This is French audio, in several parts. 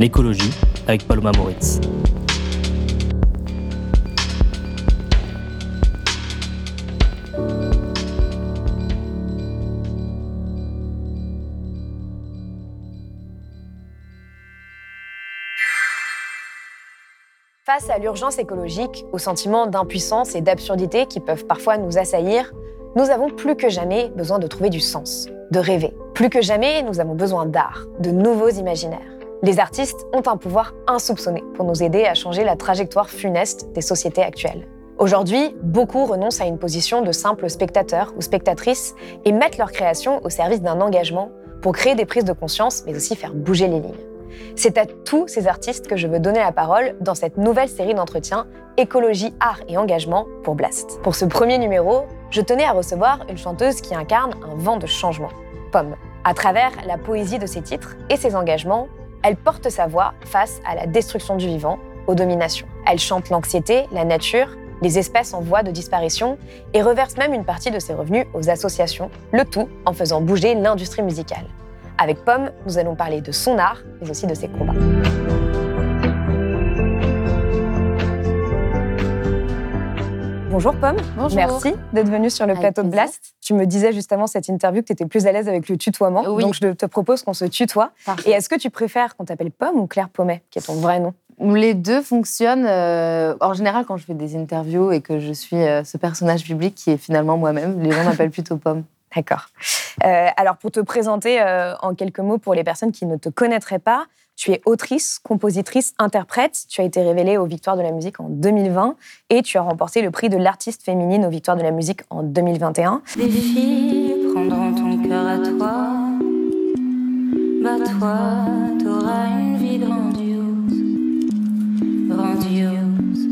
L'écologie avec Paloma Moritz. Face à l'urgence écologique, au sentiment d'impuissance et d'absurdité qui peuvent parfois nous assaillir, nous avons plus que jamais besoin de trouver du sens, de rêver. Plus que jamais, nous avons besoin d'art, de nouveaux imaginaires. Les artistes ont un pouvoir insoupçonné pour nous aider à changer la trajectoire funeste des sociétés actuelles. Aujourd'hui, beaucoup renoncent à une position de simple spectateur ou spectatrice et mettent leur création au service d'un engagement pour créer des prises de conscience, mais aussi faire bouger les lignes. C'est à tous ces artistes que je veux donner la parole dans cette nouvelle série d'entretiens Écologie, art et engagement pour Blast. Pour ce premier numéro, je tenais à recevoir une chanteuse qui incarne un vent de changement, Pomme. À travers la poésie de ses titres et ses engagements, elle porte sa voix face à la destruction du vivant, aux dominations. Elle chante l'anxiété, la nature, les espèces en voie de disparition et reverse même une partie de ses revenus aux associations, le tout en faisant bouger l'industrie musicale. Avec Pomme, nous allons parler de son art, mais aussi de ses combats. Bonjour Pomme, Bonjour. merci d'être venue sur le plateau de. Blast. Tu me disais justement cette interview que tu étais plus à l'aise avec le tutoiement, Oui. donc je te propose qu'on se tutoie. Parfait. Et est-ce que tu préfères qu'on t'appelle Pomme ou Claire Pommet, qui est ton vrai nom? Les deux fonctionnent. euh, en général, quand je fais des interviews et que je suis euh, ce personnage public qui est finalement moi-même, les gens m'appellent plutôt Pomme. D'accord. Euh, alors pour te présenter en quelques mots pour les personnes qui ne te connaîtraient pas, tu es autrice, compositrice, interprète. Tu as été révélée aux Victoires de la musique en 2020 et tu as remporté le prix de l'artiste féminine aux Victoires de la musique en 2021. Les filles prendront ton cœur à toi. Bah toi, t'auras une vie grandiose. Grandiose.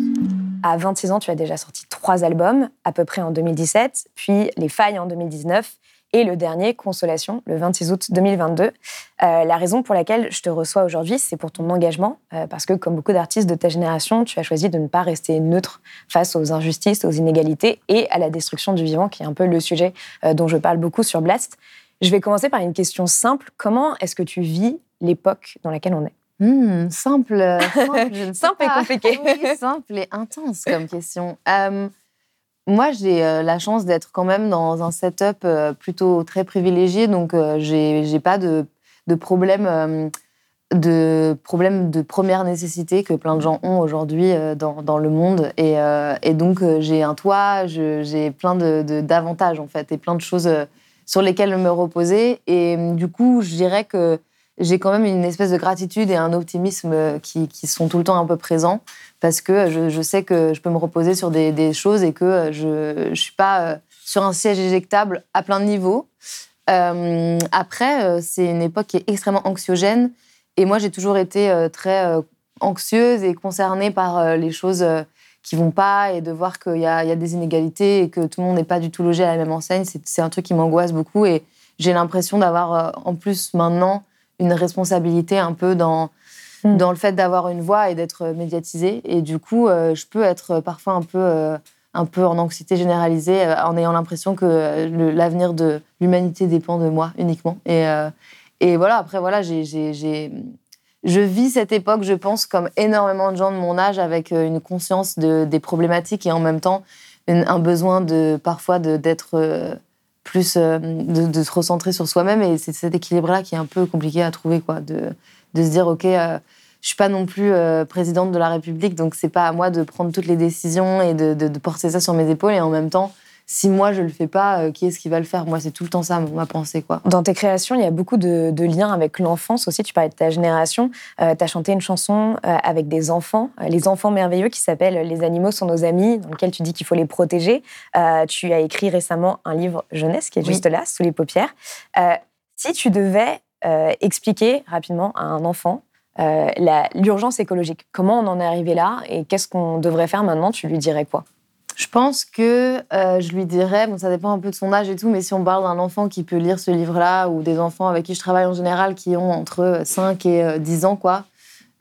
À 26 ans, tu as déjà sorti trois albums, à peu près en 2017, puis Les Failles en 2019 et le dernier, Consolation, le 26 août 2022. Euh, la raison pour laquelle je te reçois aujourd'hui, c'est pour ton engagement, euh, parce que comme beaucoup d'artistes de ta génération, tu as choisi de ne pas rester neutre face aux injustices, aux inégalités et à la destruction du vivant, qui est un peu le sujet euh, dont je parle beaucoup sur Blast. Je vais commencer par une question simple. Comment est-ce que tu vis l'époque dans laquelle on est? Hmm, simple, euh, simple, je ne sais Simple et compliqué. Oui, simple et intense comme question. Euh, moi, j'ai euh, la chance d'être quand même dans un setup euh, plutôt très privilégié, donc euh, j'ai j'ai pas de, de problème de problème de première nécessité que plein de gens ont aujourd'hui dans, dans le monde. Et, donc, j'ai un toit, j'ai plein de- d'avantages, en fait, et plein de choses sur lesquelles me reposer. Et du coup, je dirais que j'ai quand même une espèce de gratitude et un optimisme euh, qui, sont tout le temps un peu présents parce que je, sais que je peux me reposer sur des, choses et que euh, je ne suis pas euh, sur un siège éjectable à plein de niveaux. Après, c'est une époque qui est extrêmement anxiogène et moi, j'ai toujours été très anxieuse et concernée par les choses qui vont pas et de voir qu'il y, a des inégalités et que tout le monde n'est pas du tout logé à la même enseigne. C'est un truc qui m'angoisse beaucoup et j'ai l'impression d'avoir en plus maintenant une responsabilité un peu dans, Mm. dans le fait d'avoir une voix et d'être médiatisée. Et du coup, euh, je peux être parfois un peu, euh, un peu en anxiété généralisée euh, en ayant l'impression que l'avenir de l'humanité dépend de moi uniquement. Et, et voilà, après, voilà, j'ai, je vis cette époque, je pense, comme énormément de gens de mon âge, avec une conscience de, des problématiques et en même temps un besoin de parfois d'être plus, euh, de, se recentrer sur soi-même. Et c'est cet équilibre-là qui est un peu compliqué à trouver, quoi, de, de se dire, OK, euh, je suis pas non plus euh, présidente de la République, donc c'est pas à moi de prendre toutes les décisions et de porter ça sur mes épaules. Et en même temps, si moi je le fais pas, euh, qui est-ce qui va le faire? Moi, c'est tout le temps ça, ma pensée, quoi. Dans tes créations, il y a beaucoup de, de liens avec l'enfance aussi. Tu parlais de ta génération. tu as chanté une chanson euh, avec des enfants, euh, les enfants merveilleux, qui s'appelle Les animaux sont nos amis, dans lequel tu dis qu'il faut les protéger. Euh, tu as écrit récemment un livre jeunesse qui est Oui. juste là, sous les paupières. Euh, si tu devais euh, expliquer rapidement à un enfant euh, l'urgence écologique. Comment on en est arrivé là et qu'est-ce qu'on devrait faire maintenant Tu lui dirais quoi? Je pense que euh, je lui dirais, bon, ça dépend un peu de son âge et tout, mais si on parle d'un enfant qui peut lire ce livre-là, ou des enfants avec qui je travaille en général qui ont entre 5 et euh, 10 ans, quoi,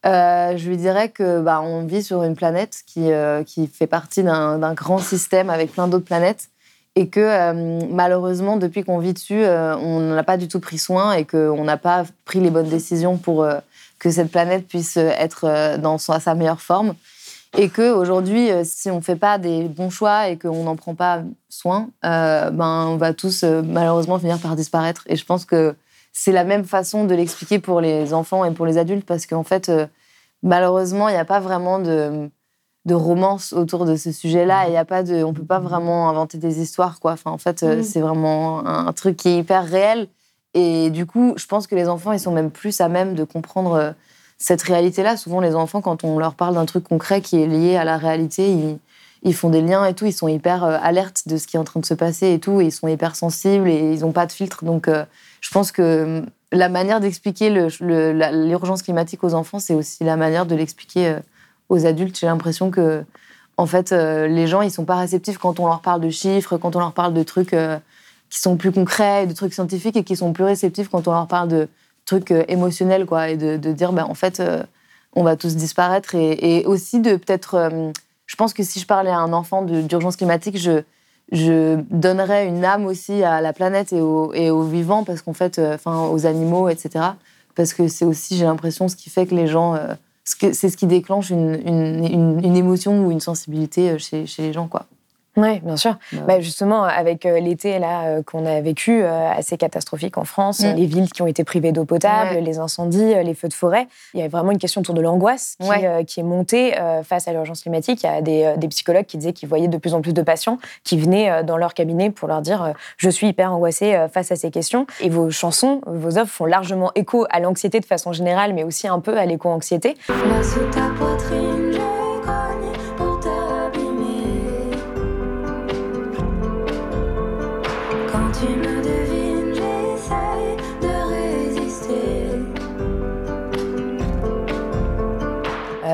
euh, je lui dirais que bah, on vit sur une planète qui, euh, qui fait partie d'un grand système avec plein d'autres planètes. Et que euh, malheureusement, depuis qu'on vit dessus, euh, on n'en a pas du tout pris soin et qu'on n'a pas pris les bonnes décisions pour euh, que cette planète puisse être euh, dans sa meilleure forme. Et que aujourd'hui, euh, si on fait pas des bons choix et qu'on n'en prend pas soin, euh, ben on va tous euh, malheureusement finir par disparaître. Et je pense que c'est la même façon de l'expliquer pour les enfants et pour les adultes parce qu'en fait, euh, malheureusement, il n'y a pas vraiment de de romance autour de ce sujet-là. Il y a pas de, on peut pas vraiment inventer des histoires, quoi. Enfin, en fait, Mhm. c'est vraiment un, un truc qui est hyper réel. Et du coup, je pense que les enfants, ils sont même plus à même de comprendre cette réalité-là. Souvent, les enfants, quand on leur parle d'un truc concret qui est lié à la réalité, ils, font des liens et tout. Ils sont hyper euh, alertes de ce qui est en train de se passer et tout. Ils sont hyper sensibles et ils n'ont pas de filtre. Donc, euh, je pense que euh, la manière d'expliquer l'urgence climatique aux enfants, c'est aussi la manière de l'expliquer aux adultes. J'ai l'impression que, en fait, les gens, ils sont pas réceptifs quand on leur parle de chiffres, quand on leur parle de trucs qui sont plus concrets, de trucs scientifiques, et qui sont plus réceptifs quand on leur parle de trucs euh, émotionnels, quoi, et de, dire, ben, en fait, euh, on va tous disparaître, et, aussi de peut-être, euh, je pense que si je parlais à un enfant d'urgence climatique, je je donnerais une âme aussi à la planète et aux, et aux vivants, parce qu'en fait, enfin, aux animaux, etc. Parce que c'est aussi, j'ai l'impression, ce qui fait que les gens, c'est ce qui déclenche une, une, une- une émotion ou une sensibilité chez, chez les gens, quoi. Oui, bien sûr. Bah, Bah, justement, avec euh, l'été là euh, qu'on a vécu, euh, assez catastrophique en France, Mm. les villes qui ont été privées d'eau potable, Ouais. les incendies, euh, les feux de forêt, il y a vraiment une question autour de l'angoisse qui, Ouais. euh, qui est montée euh, face à l'urgence climatique. Il y a des, euh, des psychologues qui disaient qu'ils voyaient de plus en plus de patients qui venaient euh, dans leur cabinet pour leur dire euh, Je suis hyper angoissé euh, face à ces questions. Et vos chansons, vos œuvres font largement écho à l'anxiété de façon générale, mais aussi un peu à l'éco-anxiété. Là sous ta poitrine,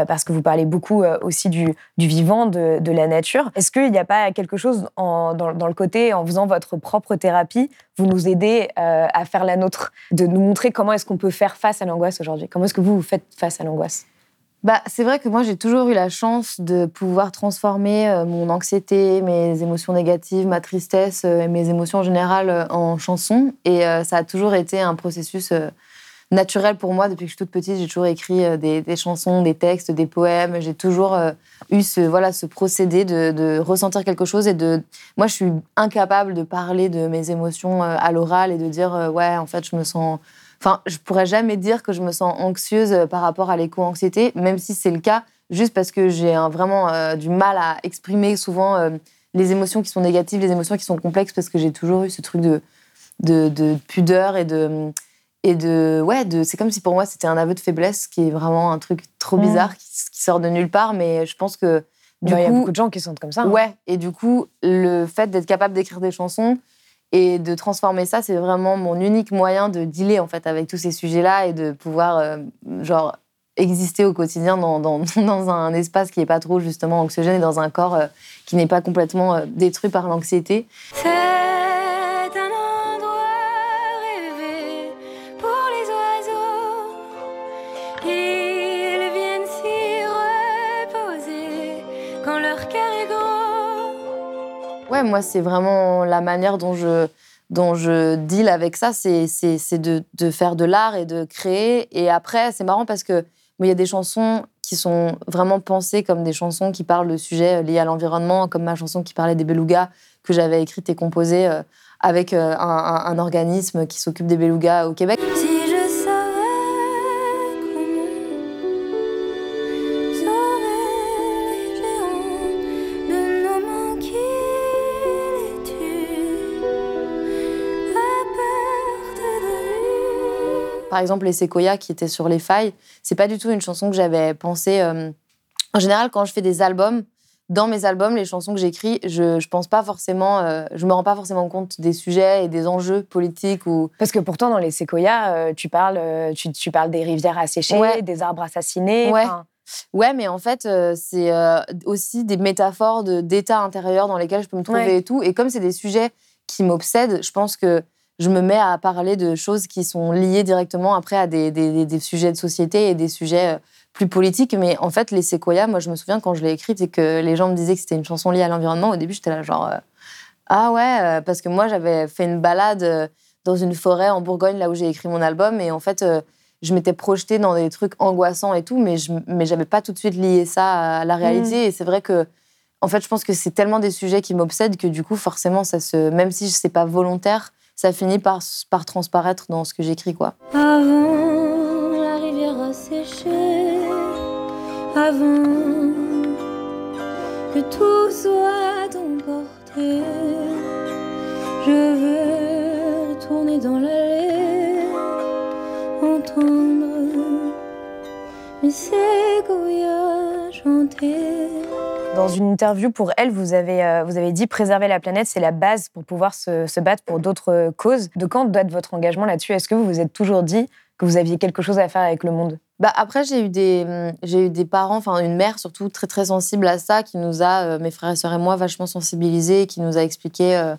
parce que vous parlez beaucoup euh, aussi du, vivant, de, la nature. Est-ce qu'il n'y a pas quelque chose dans, le côté, en faisant votre propre thérapie, vous nous aidez euh, à faire la nôtre, de nous montrer comment est-ce qu'on peut faire face à l'angoisse aujourd'hui? Comment est-ce que vous, vous faites face à l'angoisse? Bah, c'est vrai que moi, j'ai toujours eu la chance de pouvoir transformer euh, mon anxiété, mes émotions négatives, ma tristesse euh, et mes émotions en général euh, en chansons. Et euh, ça a toujours été un processus euh, naturel pour moi. Depuis que je suis toute petite, j'ai toujours écrit euh, des, chansons, des textes, des poèmes. J'ai toujours euh, eu ce, voilà, ce procédé de, ressentir quelque chose. Et de... Moi, je suis incapable de parler de mes émotions euh, à l'oral et de dire, ouais, en fait, je me sens... Enfin, je pourrais jamais dire que je me sens anxieuse par rapport à l'éco-anxiété, même si c'est le cas, juste parce que j'ai vraiment du mal à exprimer souvent les émotions qui sont négatives, les émotions qui sont complexes, parce que j'ai toujours eu ce truc de, de pudeur et de et de ouais de c'est comme si pour moi c'était un aveu de faiblesse qui est vraiment un truc trop Mm. bizarre qui, qui sort de nulle part mais je pense que du Bah, Il y a coup beaucoup de gens qui sont comme ça. hein. Ouais, et du coup, le fait d'être capable d'écrire des chansons et de transformer ça, c'est vraiment mon unique moyen de dealer en fait avec tous ces sujets-là et de pouvoir euh, genre exister au quotidien dans, dans, dans un espace qui n'est pas trop justement anxiogène et dans un corps euh, qui n'est pas complètement euh, détruit par l'anxiété. Moi, c'est vraiment la manière dont je, dont je deal avec ça, c'est de, de faire de l'art et de créer. Et après, c'est marrant parce que il y a des chansons qui sont vraiment pensées comme des chansons qui parlent de sujets liés à l'environnement, comme ma chanson qui parlait des belugas, que j'avais écrite et composée euh, avec euh, un, organisme qui s'occupe des belugas au Québec. Par exemple, les séquoias qui étaient sur les failles, c'est pas du tout une chanson que j'avais pensée. euh, En général, quand je fais des albums, dans mes albums, les chansons que j'écris, je, je pense pas forcément, euh, je me rends pas forcément compte des sujets et des enjeux politiques ou. Parce que pourtant, dans les séquoias, euh, tu, parles, tu, tu parles des rivières asséchées, Ouais. des arbres assassinés. Ouais. mais en fait, euh, c'est aussi des métaphores de- d'état intérieur dans lesquels je peux me trouver Ouais. et tout. Et comme c'est des sujets qui m'obsèdent, je pense que je me mets à parler de choses qui sont liées directement après à des, des- des- des sujets de société et des sujets euh, plus politiques. Mais en fait, les séquoias, moi, je me souviens quand je l'ai écrite et que les gens me disaient que c'était une chanson liée à l'environnement. Au début, j'étais là, genre, euh, ah ouais, euh, parce que moi, j'avais fait une balade dans une forêt en Bourgogne, là où j'ai écrit mon album. Et en fait, euh, je m'étais projetée dans des trucs angoissants et tout, mais je mais j'avais pas tout de suite lié ça à la réalité. Et c'est vrai que, en fait, je pense que c'est tellement des sujets qui m'obsèdent que du coup, forcément, ça se, même si c'est pas volontaire, ça finit par, par transparaître dans ce que j'écris, quoi. Avant la rivière asséchée, avant que tout soit emporté, je veux retourner dans l'allée, entendre mes séquoias chanter. Dans une interview pour Elle, vous avez, euh, vous avez dit préserver la planète, c'est la base pour pouvoir se, battre pour d'autres euh, causes. De quand date votre engagement là-dessus? Est-ce que vous vous êtes toujours dit que vous aviez quelque chose à faire avec le monde? Bah après j'ai eu des j'ai eu des parents enfin une mère surtout très très sensible à ça qui nous a euh, mes frères et sœurs et moi vachement sensibilisés qui nous a expliqué euh,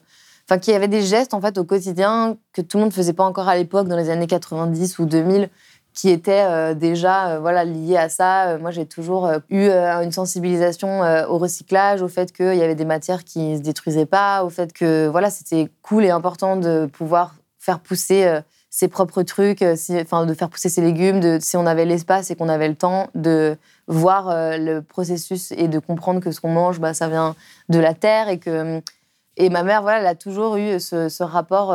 enfin qui avait des gestes en fait au quotidien que tout le monde faisait pas encore à l'époque dans les années 90 ou 2000 qui étaient euh, déjà euh, voilà liés à ça. Euh, moi j'ai toujours eu une sensibilisation au recyclage au fait qu'il y avait des matières qui se détruisaient pas au fait que voilà c'était cool et important de pouvoir faire pousser ses propres trucs, enfin de faire pousser ses légumes, si on avait l'espace et qu'on avait le temps de voir le processus et de comprendre que ce qu'on mange, bah, ça vient de la terre et que et ma mère voilà, elle a toujours eu ce, rapport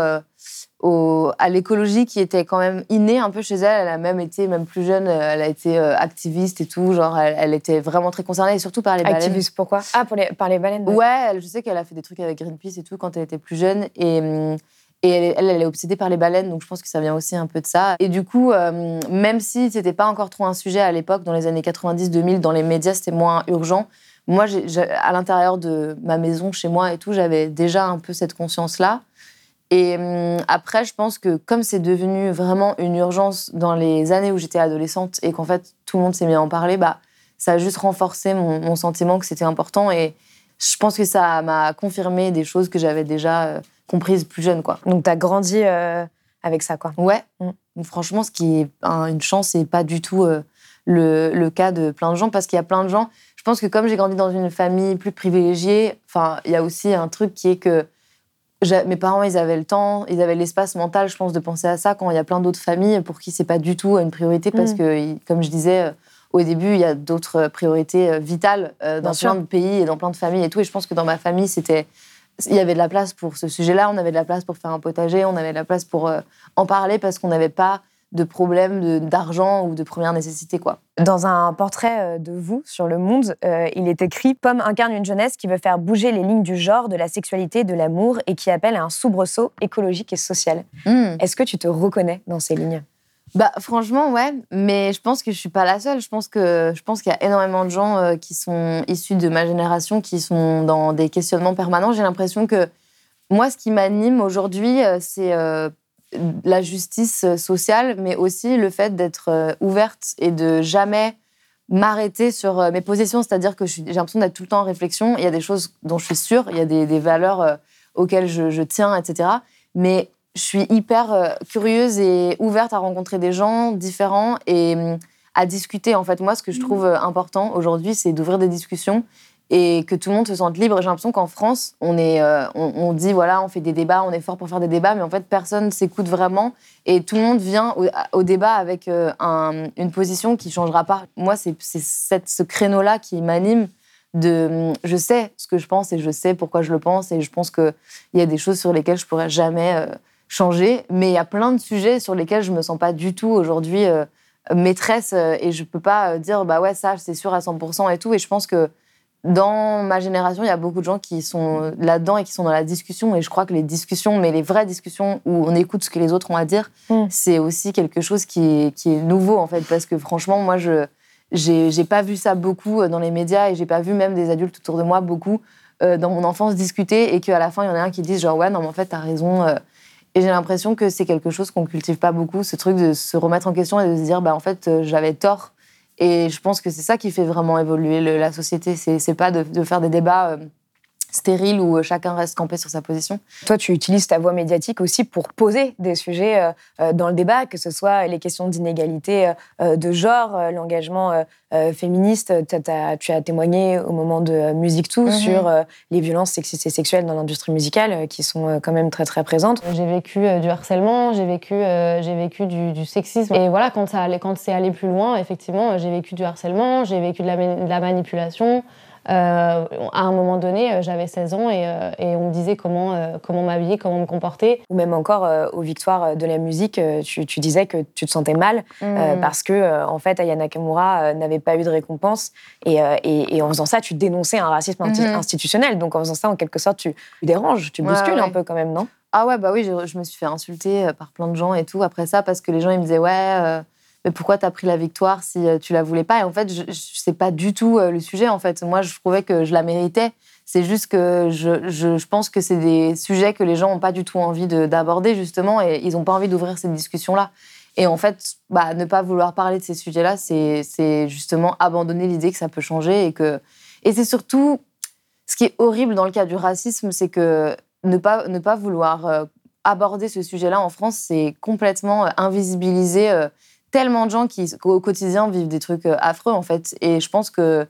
au, à l'écologie qui était quand même inné un peu chez elle. Elle a même été même plus jeune, euh, elle a été euh, activiste et tout, genre elle, elle était vraiment très concernée et surtout par les baleines. Activiste, pourquoi? Ah, pour les, par les baleines Ouais, elle- je sais qu'elle a fait des trucs avec Greenpeace et tout quand elle était plus jeune. Et, hum, et elle, elle, elle est obsédée par les baleines, donc je pense que ça vient aussi un peu de ça. Et du coup, euh, même si c'était pas encore trop un sujet à l'époque, dans les années 90-2000, dans les médias, c'était moins urgent. Moi, à l'intérieur de ma maison, chez moi et tout, j'avais déjà un peu cette conscience-là. Et hum, après, je pense que comme c'est devenu vraiment une urgence dans les années où j'étais adolescente et qu'en fait tout le monde s'est mis à en parler, bah, ça a juste renforcé mon, mon sentiment que c'était important. Et je pense que ça m'a confirmé des choses que j'avais déjà euh, comprises plus jeune. Quoi. Donc, tu as grandi euh, avec ça, quoi. Ouais, Mm. Franchement, ce qui est un- une chance et pas du tout euh, le, le cas de plein de gens, parce qu'il y a plein de gens. Je pense que comme j'ai grandi dans une famille plus privilégiée, il y a aussi un truc qui est que mes parents, ils avaient le temps, ils avaient l'espace mental, je pense, de penser à ça quand il y a plein d'autres familles pour qui c'est pas du tout une priorité, parce Mm. que, comme je disais euh, au début, il y a d'autres priorités euh, vitales euh, dans Bien sûr. plein de pays et dans plein de familles et tout. Et je pense que dans ma famille, c'était il y avait de la place pour ce sujet-là, on avait de la place pour faire un potager, on avait de la place pour euh, en parler parce qu'on n'avait pas de problème de- d'argent ou de première nécessité. quoi. Dans un portrait euh, de vous sur Le Monde, euh, il est écrit Pomme incarne une jeunesse qui veut faire bouger les lignes du genre, de la sexualité, de l'amour et qui appelle à un soubresaut écologique et social. Est-ce que tu te reconnais dans ces lignes? Bah franchement ouais, mais je pense que je suis pas la seule. Je pense que je pense qu'il y a énormément de gens euh, qui sont issus de ma génération qui sont dans des questionnements permanents. J'ai l'impression que moi, ce qui m'anime aujourd'hui, c'est euh, la justice euh, sociale, mais aussi le fait d'être euh, ouverte et de jamais m'arrêter sur euh, mes positions. C'est-à-dire que j'ai l'impression d'être tout le temps en réflexion. Il y a des choses dont je suis sûre, il y a des, des valeurs auxquelles je, je tiens, etc. Mais je suis hyper curieuse et ouverte à rencontrer des gens différents et hum, à discuter. En fait, moi, ce que je trouve euh, important aujourd'hui, c'est d'ouvrir des discussions et que tout le monde se sente libre. J'ai l'impression qu'en France, on, est, euh, on, dit, voilà, on fait des débats, on est fort pour faire des débats, mais en fait, personne s'écoute vraiment et tout le monde vient au, débat avec euh, un- une position qui changera pas. Moi, c'est ce créneau-là qui m'anime. De, je sais ce que je pense et je sais pourquoi je le pense et je pense qu'il y a des choses sur lesquelles je pourrais jamais euh, changer, mais il y a plein de sujets sur lesquels je me sens pas du tout aujourd'hui maîtresse et je peux pas dire bah ouais ça c'est sûr à 100% et tout et je pense que dans ma génération il y a beaucoup de gens qui sont là-dedans et qui sont dans la discussion et je crois que les discussions mais les vraies discussions où on écoute ce que les autres ont à dire Mm. c'est aussi quelque chose qui est, qui est nouveau en fait parce que franchement moi je j'ai pas vu ça beaucoup dans les médias et j'ai pas vu même des adultes autour de moi beaucoup euh, dans mon enfance discuter et qu'à la fin, il y en a un qui dise genre ouais, non, mais en fait, t'as raison. euh. Et j'ai l'impression que c'est quelque chose qu'on cultive pas beaucoup, ce truc de se remettre en question et de se dire bah en fait, euh, j'avais tort. Et je pense que c'est ça qui fait vraiment évoluer la société. C'est pas de, de faire des débats stériles où euh, chacun reste campé sur sa position. Toi, tu utilises ta voix médiatique aussi pour poser des sujets euh, euh, dans le débat, que ce soit les questions d'inégalité de genre, l'engagement féministe. Tu as témoigné au moment de Musique Tout Mhm. sur les violences sexistes et sexuelles dans l'industrie musicale, qui sont quand même très très présentes. J'ai vécu du harcèlement, j'ai vécu, j'ai vécu du, du sexisme. Et voilà, quand, ça quand c'est allé plus loin, effectivement, j'ai vécu du harcèlement, j'ai vécu de la, ma- de la manipulation. Euh, à un moment donné, euh, j'avais 16 ans et, euh, et on me disait comment, euh, comment m'habiller, comment me comporter. Ou même encore aux victoires de la musique, tu, tu disais que tu te sentais mal Mm. parce que en fait Aya Nakamura n'avait pas eu de récompense et, et- et en faisant ça tu dénonçais un racisme Mhm. institutionnel donc en faisant ça en quelque sorte tu, tu déranges tu bouscules ouais. un peu quand même non? Ah ouais, bah oui, je, je me suis fait insulter par plein de gens et tout après ça parce que les gens ils me disaient ouais, mais pourquoi t'as pris la victoire si euh, tu la voulais pas? Et en fait, je, pas du tout euh, le sujet. En fait, moi, je trouvais que je la méritais. C'est juste que je, je, pense que c'est des sujets que les gens ont pas du tout envie de- d'aborder justement et ils ont pas envie d'ouvrir cette discussion-là. Et en fait, bah, ne pas vouloir parler de ces sujets-là, c'est justement abandonner l'idée que ça peut changer et et c'est surtout ce qui est horrible dans le cas du racisme, c'est que ne pas, ne pas vouloir euh, aborder ce sujet-là en France, c'est complètement invisibiliser tellement de gens qui, au quotidien, vivent des trucs euh, affreux, en fait. Et je pense que,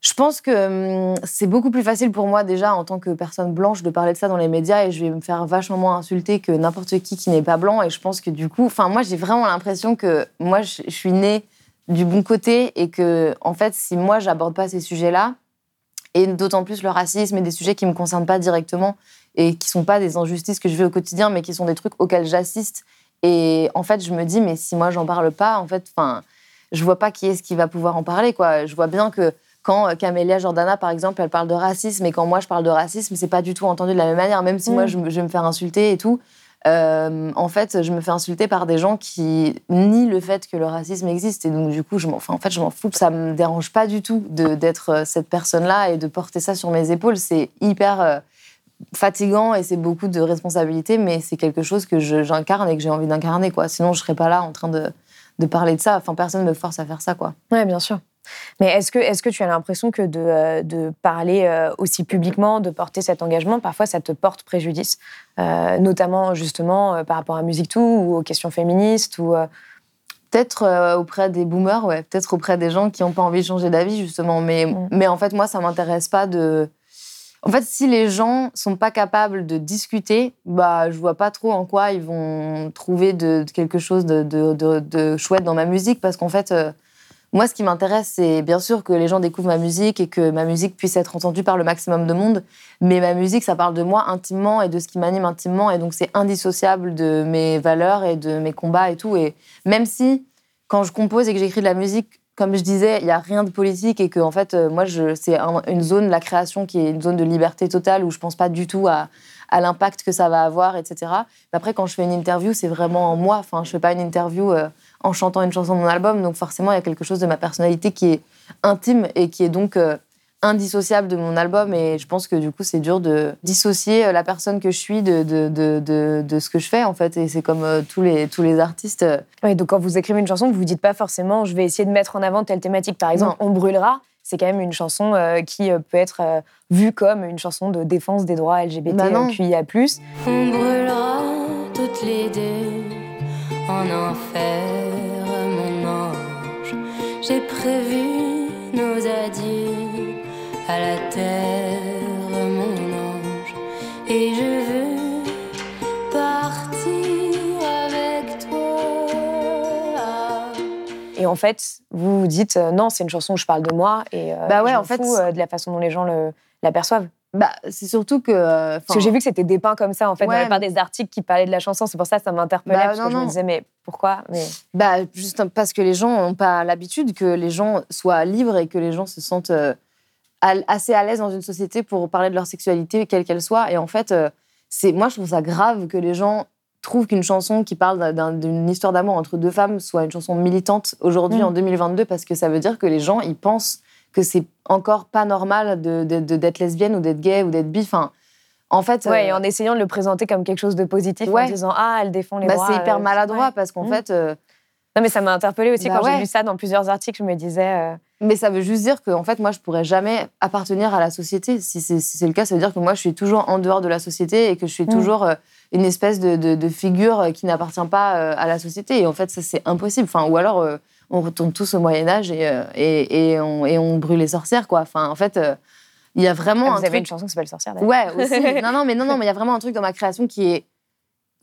je pense que hum, c'est beaucoup plus facile pour moi, déjà, en tant que personne blanche, de parler de ça dans les médias et je vais me faire vachement moins insulter que n'importe qui qui n'est pas blanc. Et je pense que, du coup, enfin, moi, j'ai vraiment l'impression que moi, je, suis née du bon côté et que, en fait, si moi, j'aborde pas ces sujets-là, et d'autant plus le racisme et des sujets qui me concernent pas directement et qui sont pas des injustices que je vis au quotidien, mais qui sont des trucs auxquels j'assiste. Et en fait, je me dis, mais si moi j'en parle pas, en fait, enfin, je vois pas qui est-ce qui va pouvoir en parler, quoi. Je vois bien que quand euh, Camélia Jordana, par exemple, elle parle de racisme, et quand moi je parle de racisme, c'est pas du tout entendu de la même manière, même si Mm. moi je, me- je vais me faire insulter et tout. euh, en fait, je me fais insulter par des gens qui nient le fait que le racisme existe. Et donc, du coup, je m'en, enfin, en fait, je m'en fous. Ça me dérange pas du tout d'être euh, cette personne-là et de porter ça sur mes épaules. C'est hyper fatigant et c'est beaucoup de responsabilité, mais c'est quelque chose que j'incarne et que j'ai envie d'incarner, quoi. Sinon, je serais pas là en train de, de parler de ça. Enfin, personne me force à faire ça, quoi. Ouais, bien sûr. Mais est-ce que, est que tu as l'impression que de, euh, de parler euh, aussi publiquement, de porter cet engagement, parfois ça te porte préjudice, Euh, notamment justement par rapport à Musique Tout ou aux questions féministes ou Peut-être auprès des boomers, ouais. Peut-être auprès des gens qui n'ont pas envie de changer d'avis, justement. Mais, Mm. mais en fait, moi, ça m'intéresse pas de. En fait, si les gens sont pas capables de discuter, bah, je vois pas trop en quoi ils vont trouver de, quelque chose de, de, de- de chouette dans ma musique. Parce qu'en fait, euh, moi, ce qui m'intéresse, c'est bien sûr que les gens découvrent ma musique et que ma musique puisse être entendue par le maximum de monde. Mais ma musique, ça parle de moi intimement et de ce qui m'anime intimement. Et donc, c'est indissociable de mes valeurs et de mes combats et tout. Et même si, quand je compose et que j'écris de la musique, comme je disais, il n'y a rien de politique et que, en fait, euh, moi, c'est un- une zone, la création, qui est une zone de liberté totale où je pense pas du tout à, l'impact que ça va avoir, etc. Mais après, quand je fais une interview, c'est vraiment moi. Enfin, je fais pas une interview euh, en chantant une chanson de mon album. Donc, forcément, il y a quelque chose de ma personnalité qui est intime et qui est donc euh, indissociable de mon album. Et je pense que, du coup, c'est dur de dissocier euh, la personne que je suis de, de, de, de, de ce que je fais, en fait. Et c'est comme euh, tous, les, tous les artistes. euh, Ouais, donc quand vous écrivez une chanson, vous vous dites pas forcément je vais essayer de mettre en avant telle thématique. Par exemple, On brûlera, c'est quand même une chanson euh, qui peut être euh, vue comme une chanson de défense des droits LGBT, Bah non. QIA+. On brûlera toutes les deux en enfer, mon ange. J'ai prévu nos adieux à la terre, mon ange. Et je veux partir avec toi. Et en fait, vous vous dites euh, non, c'est une chanson où je parle de moi et euh, Bah ouais, en fait, fous, euh, de la façon dont les gens le- l'aperçoivent. bah, c'est surtout que. euh, Parce que j'ai vu que c'était dépeint comme ça en fait Ouais. dans la part des articles qui parlaient de la chanson. C'est pour ça que ça m'interpellait Bah, parce non, que je me disais mais pourquoi mais... Bah, juste parce que les gens n'ont pas l'habitude que les gens soient libres et que les gens se sentent euh, assez à l'aise dans une société pour parler de leur sexualité, quelle qu'elle soit. Et en fait, euh, c'est moi, je trouve ça grave que les gens trouve qu'une chanson qui parle d'un- d'une histoire d'amour entre deux femmes soit une chanson militante aujourd'hui Mm. en 2022 parce que ça veut dire que les gens ils pensent que c'est encore pas normal de- de- de- d'être lesbienne ou d'être gay ou d'être bi. Enfin, en fait, Ouais, euh, et en essayant de le présenter comme quelque chose de positif, Ouais. en disant ah elle défend les bah, droits. c'est hyper euh, maladroit ouais. parce qu'en Mm. fait, euh, Non mais ça m'a interpellée aussi Bah quand j'ai lu ça dans plusieurs articles. Je me disais mais ça veut juste dire que en fait, moi, je pourrais jamais appartenir à la société. Si c'est si le cas, ça veut dire que moi, je suis toujours en dehors de la société et que je suis Mm. toujours euh, une espèce de, de- de figure euh, qui n'appartient pas euh, à la société. Et en fait, ça, c'est impossible. Enfin, ou alors, on retourne tous au Moyen Âge et, et, et on, et on brûle les sorcières, quoi. Enfin, en fait, il y a vraiment ah, un vous avez truc une chanson qui s'appelle Sorcière. d'ailleurs. Ouais, aussi. non, non, mais non, non, mais il y a vraiment un truc dans ma création qui est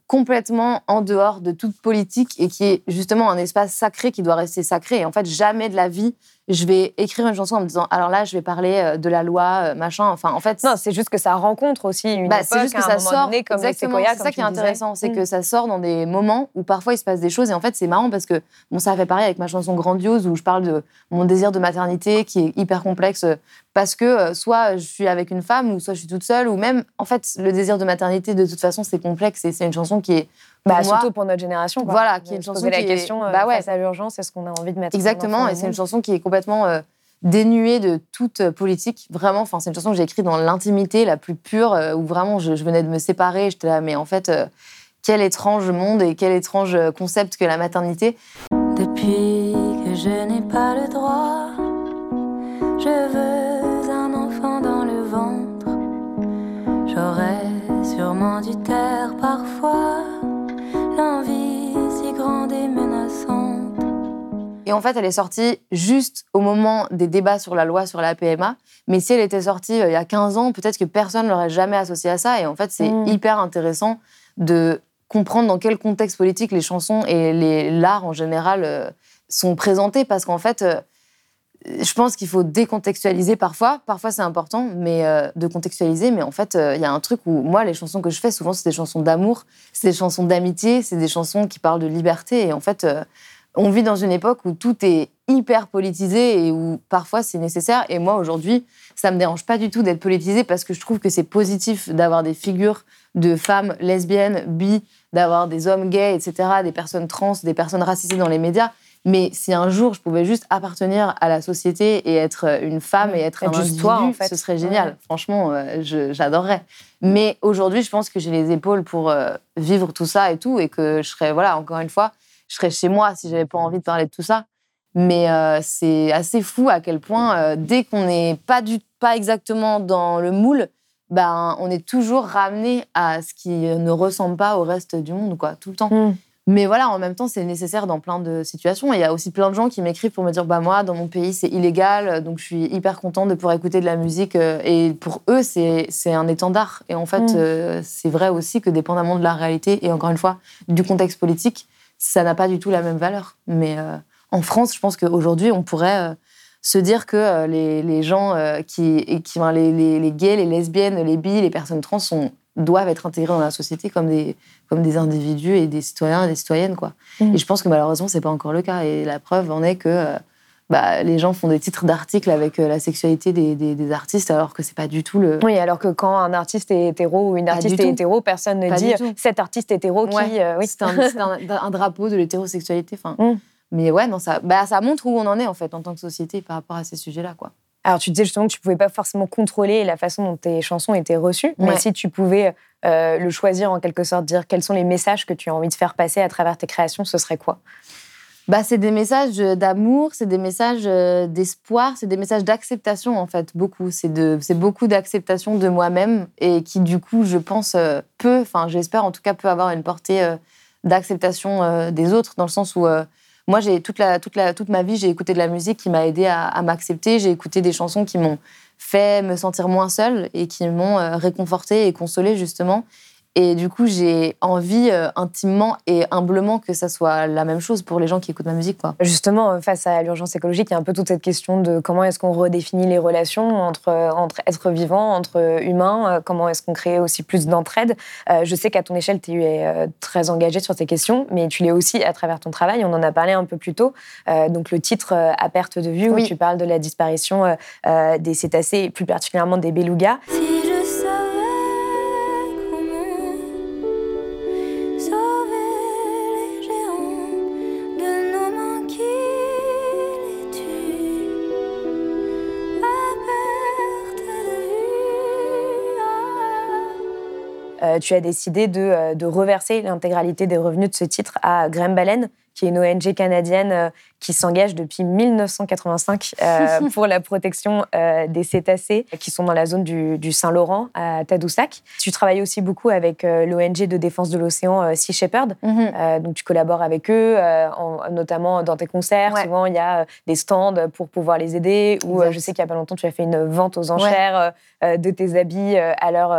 complètement en dehors de toute politique et qui est justement un espace sacré qui doit rester sacré. Et en fait, jamais de la vie, je vais écrire une chanson en me disant alors là, je vais parler euh, de la loi, euh, machin. Enfin, en fait, Non, c'est juste que ça rencontre aussi une bah, époque c'est juste que ça sort. donné, comme les exactement, c'est ça qui est intéressant, c'est Mm. que ça sort dans des moments où parfois il se passe des choses. Et en fait, c'est marrant parce que bon, ça a fait pareil avec ma chanson Grandiose où je parle de mon désir de maternité qui est hyper complexe parce que euh, soit je suis avec une femme ou soit je suis toute seule ou même en fait le désir de maternité de toute façon c'est complexe et c'est une chanson qui est Bah, moi, surtout pour notre génération. quoi. Voilà, qui est De une se chanson poser la qui est- question euh, bah ouais. face à l'urgence, est-ce qu'on a envie de mettre Exactement, et c'est une chanson qui est complètement euh, dénuée de toute euh, politique. Vraiment, enfin, c'est une chanson que j'ai écrite dans l'intimité la plus pure, euh, où vraiment je, je venais de me séparer. J'étais là, mais en fait, euh, quel étrange monde et quel étrange concept que la maternité. Depuis que je n'ai pas le droit, je veux un enfant dans le ventre. J'aurais sûrement dû taire parfois l'envie si grande et menaçante. Et en fait, elle est sortie juste au moment des débats sur la loi sur la PMA. Mais si elle était sortie euh, il y a 15 ans, peut-être que personne ne l'aurait jamais associée à ça. Et en fait, c'est Mm. hyper intéressant de comprendre dans quel contexte politique les chansons et l'art en général euh, sont présentés. Parce qu'en fait, euh, je pense qu'il faut décontextualiser parfois. Parfois, c'est important mais euh, de contextualiser. Mais en fait, euh, il y a un truc où moi, les chansons que je fais, souvent, c'est des chansons d'amour, c'est des chansons d'amitié, c'est des chansons qui parlent de liberté. Et en fait, euh, on vit dans une époque où tout est hyper politisé et où parfois c'est nécessaire. Et moi, aujourd'hui, ça me dérange pas du tout d'être politisé parce que je trouve que c'est positif d'avoir des figures de femmes lesbiennes, bi, d'avoir des hommes gays, etc., des personnes trans, des personnes racisées dans les médias. Mais si un jour je pouvais juste appartenir à la société et être une femme et être, Être un juste individu, toi, en fait. ce serait génial. Ouais. Franchement, euh, j'adorerais. Mais aujourd'hui, je pense que j'ai les épaules pour euh, vivre tout ça et tout, et que je serais, voilà, encore une fois, je serais chez moi si j'avais pas envie de parler de tout ça. Mais euh, c'est assez fou à quel point, euh, dès qu'on n'est pas, du, pas exactement dans le moule, ben, on est toujours ramené à ce qui ne ressemble pas au reste du monde, quoi, tout le temps. Mm. Mais voilà, en même temps, c'est nécessaire dans plein de situations. Il y a aussi plein de gens qui m'écrivent pour me dire bah moi, dans mon pays, c'est illégal, donc je suis hyper contente de pouvoir écouter de la musique. euh, Et pour eux, c'est un étendard. Et en fait, Mm. euh, c'est vrai aussi que dépendamment de la réalité et encore une fois du contexte politique, ça n'a pas du tout la même valeur. Mais euh, en France, je pense qu'aujourd'hui, on pourrait euh, se dire que les, les gens qui, qui les, les, les gays, les lesbiennes, les bi, les personnes trans sont, doivent être intégrés dans la société comme des, comme des individus et des citoyens et des citoyennes. Quoi. Mm. Et je pense que malheureusement, c'est pas encore le cas. Et la preuve en est que euh, bah, les gens font des titres d'articles avec euh, la sexualité des, des, des artistes alors que c'est pas du tout le. Oui, alors que quand un artiste est hétéro ou une artiste est hétéro, personne ne Pas dit cet artiste hétéro qui. Euh, oui. C'est un, un- un drapeau de l'hétérosexualité. Enfin, Mm. Mais ouais, non, ça, bah, ça montre où on en est en fait en tant que société par rapport à ces sujets-là. quoi. Alors, tu disais justement que tu pouvais pas forcément contrôler la façon dont tes chansons étaient reçues, mais si tu pouvais euh, le choisir en quelque sorte, dire quels sont les messages que tu as envie de faire passer à travers tes créations, ce serait quoi? Bah, c'est des messages d'amour, c'est des messages euh, d'espoir, c'est des messages d'acceptation en fait, beaucoup. C'est de, c'est beaucoup d'acceptation de moi-même et qui du coup, je pense, euh, peut, enfin j'espère en tout cas, peut avoir une portée euh, d'acceptation euh, des autres dans le sens où euh, moi, j'ai toute, la, toute, la, toute ma vie, j'ai écouté de la musique qui m'a aidé à, à m'accepter. J'ai écouté des chansons qui m'ont fait me sentir moins seule et qui m'ont euh, réconfortée et consolée justement. Et du coup, j'ai envie euh, intimement et humblement que ça soit la même chose pour les gens qui écoutent ma musique. Quoi. Justement, euh, face à l'urgence écologique, il y a un peu toute cette question de comment est-ce qu'on redéfinit les relations entre, entre êtres vivants, entre humains, euh, comment est-ce qu'on crée aussi plus d'entraide. Euh, je sais qu'à ton échelle, tu es euh, très engagée sur ces questions, mais tu l'es aussi à travers ton travail. On en a parlé un peu plus tôt. Euh, donc le titre euh, À perte de vue, Oui. où tu parles de la disparition euh, euh, des cétacés, et plus particulièrement des belugas. Si tu as décidé de, de reverser l'intégralité des revenus de ce titre à Graham Baleine, qui est une ONG canadienne euh, qui s'engage depuis 1985 euh, pour la protection euh, des cétacés qui sont dans la zone du, Saint-Laurent à Tadoussac. Tu travailles aussi beaucoup avec l'ONG de défense de l'océan Sea Shepherd. Mhm. donc tu collabores avec eux, notamment dans tes concerts. Souvent, il y a des stands pour pouvoir les aider. Ou je sais qu'il n'y a pas longtemps, tu as fait une vente aux enchères de tes habits à leur,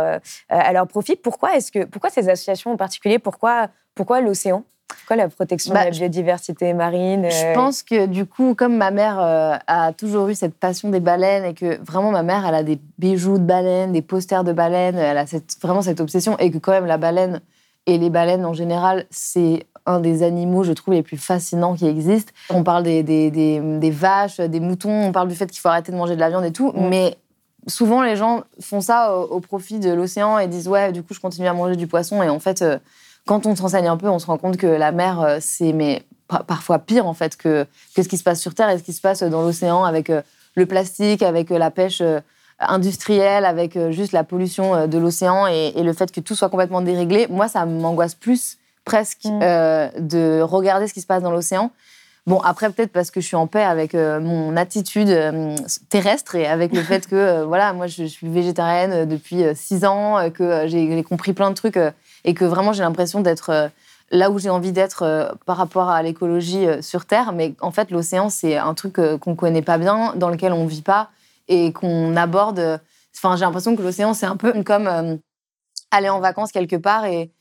à leur profit. Pourquoi, est-ce que, pourquoi ces associations en particulier? Pourquoi, pourquoi l'océan? Quoi la protection de la bah, biodiversité marine Je euh, pense que du coup, comme ma mère euh, a toujours eu cette passion des baleines et que vraiment ma mère, elle a des bijoux de baleines, des posters de baleines, elle a vraiment cette obsession et que quand même la baleine et les baleines en général, c'est un des animaux, je trouve, les plus fascinants qui existent. On parle des, des, des, vaches, des moutons, on parle du fait qu'il faut arrêter de manger de la viande et tout, mais souvent les gens font ça au, profit de l'océan et disent ouais, du coup, je continue à manger du poisson et en fait... Euh, quand on s'enseigne un peu, on se rend compte que la mer, euh, c'est mais parfois pire en fait que, ce qui se passe sur Terre et ce qui se passe dans l'océan avec euh, le plastique, avec euh, la pêche industrielle, avec juste la pollution de l'océan et, le fait que tout soit complètement déréglé. Moi, ça m'angoisse plus presque mm. de regarder ce qui se passe dans l'océan. Bon, après, peut-être parce que je suis en paix avec mon attitude terrestre et avec le fait que, voilà, moi, je, suis végétarienne depuis six ans, que j'ai compris plein de trucs et que vraiment j'ai l'impression d'être euh, là où j'ai envie d'être euh, par rapport à l'écologie euh, sur Terre. Mais en fait, l'océan, c'est un truc qu'on ne connaît pas bien, dans lequel on ne vit pas et qu'on aborde. Enfin, j'ai l'impression que l'océan, c'est un peu comme aller en vacances quelque part et,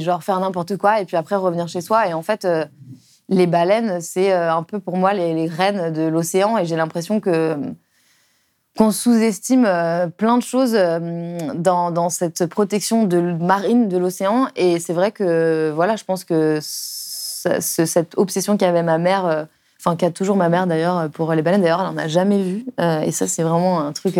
genre faire n'importe quoi et puis après revenir chez soi. Et en fait, les baleines, c'est un peu pour moi les, les de l'océan et j'ai l'impression que qu'on sous-estime euh, plein de choses euh, dans, cette protection de marine de l'océan. Et c'est vrai que, voilà, je pense que cette obsession qu'avait ma mère, euh, enfin, qu'a toujours ma mère d'ailleurs pour les baleines, d'ailleurs, elle n'en a jamais vu. et ça, c'est vraiment un truc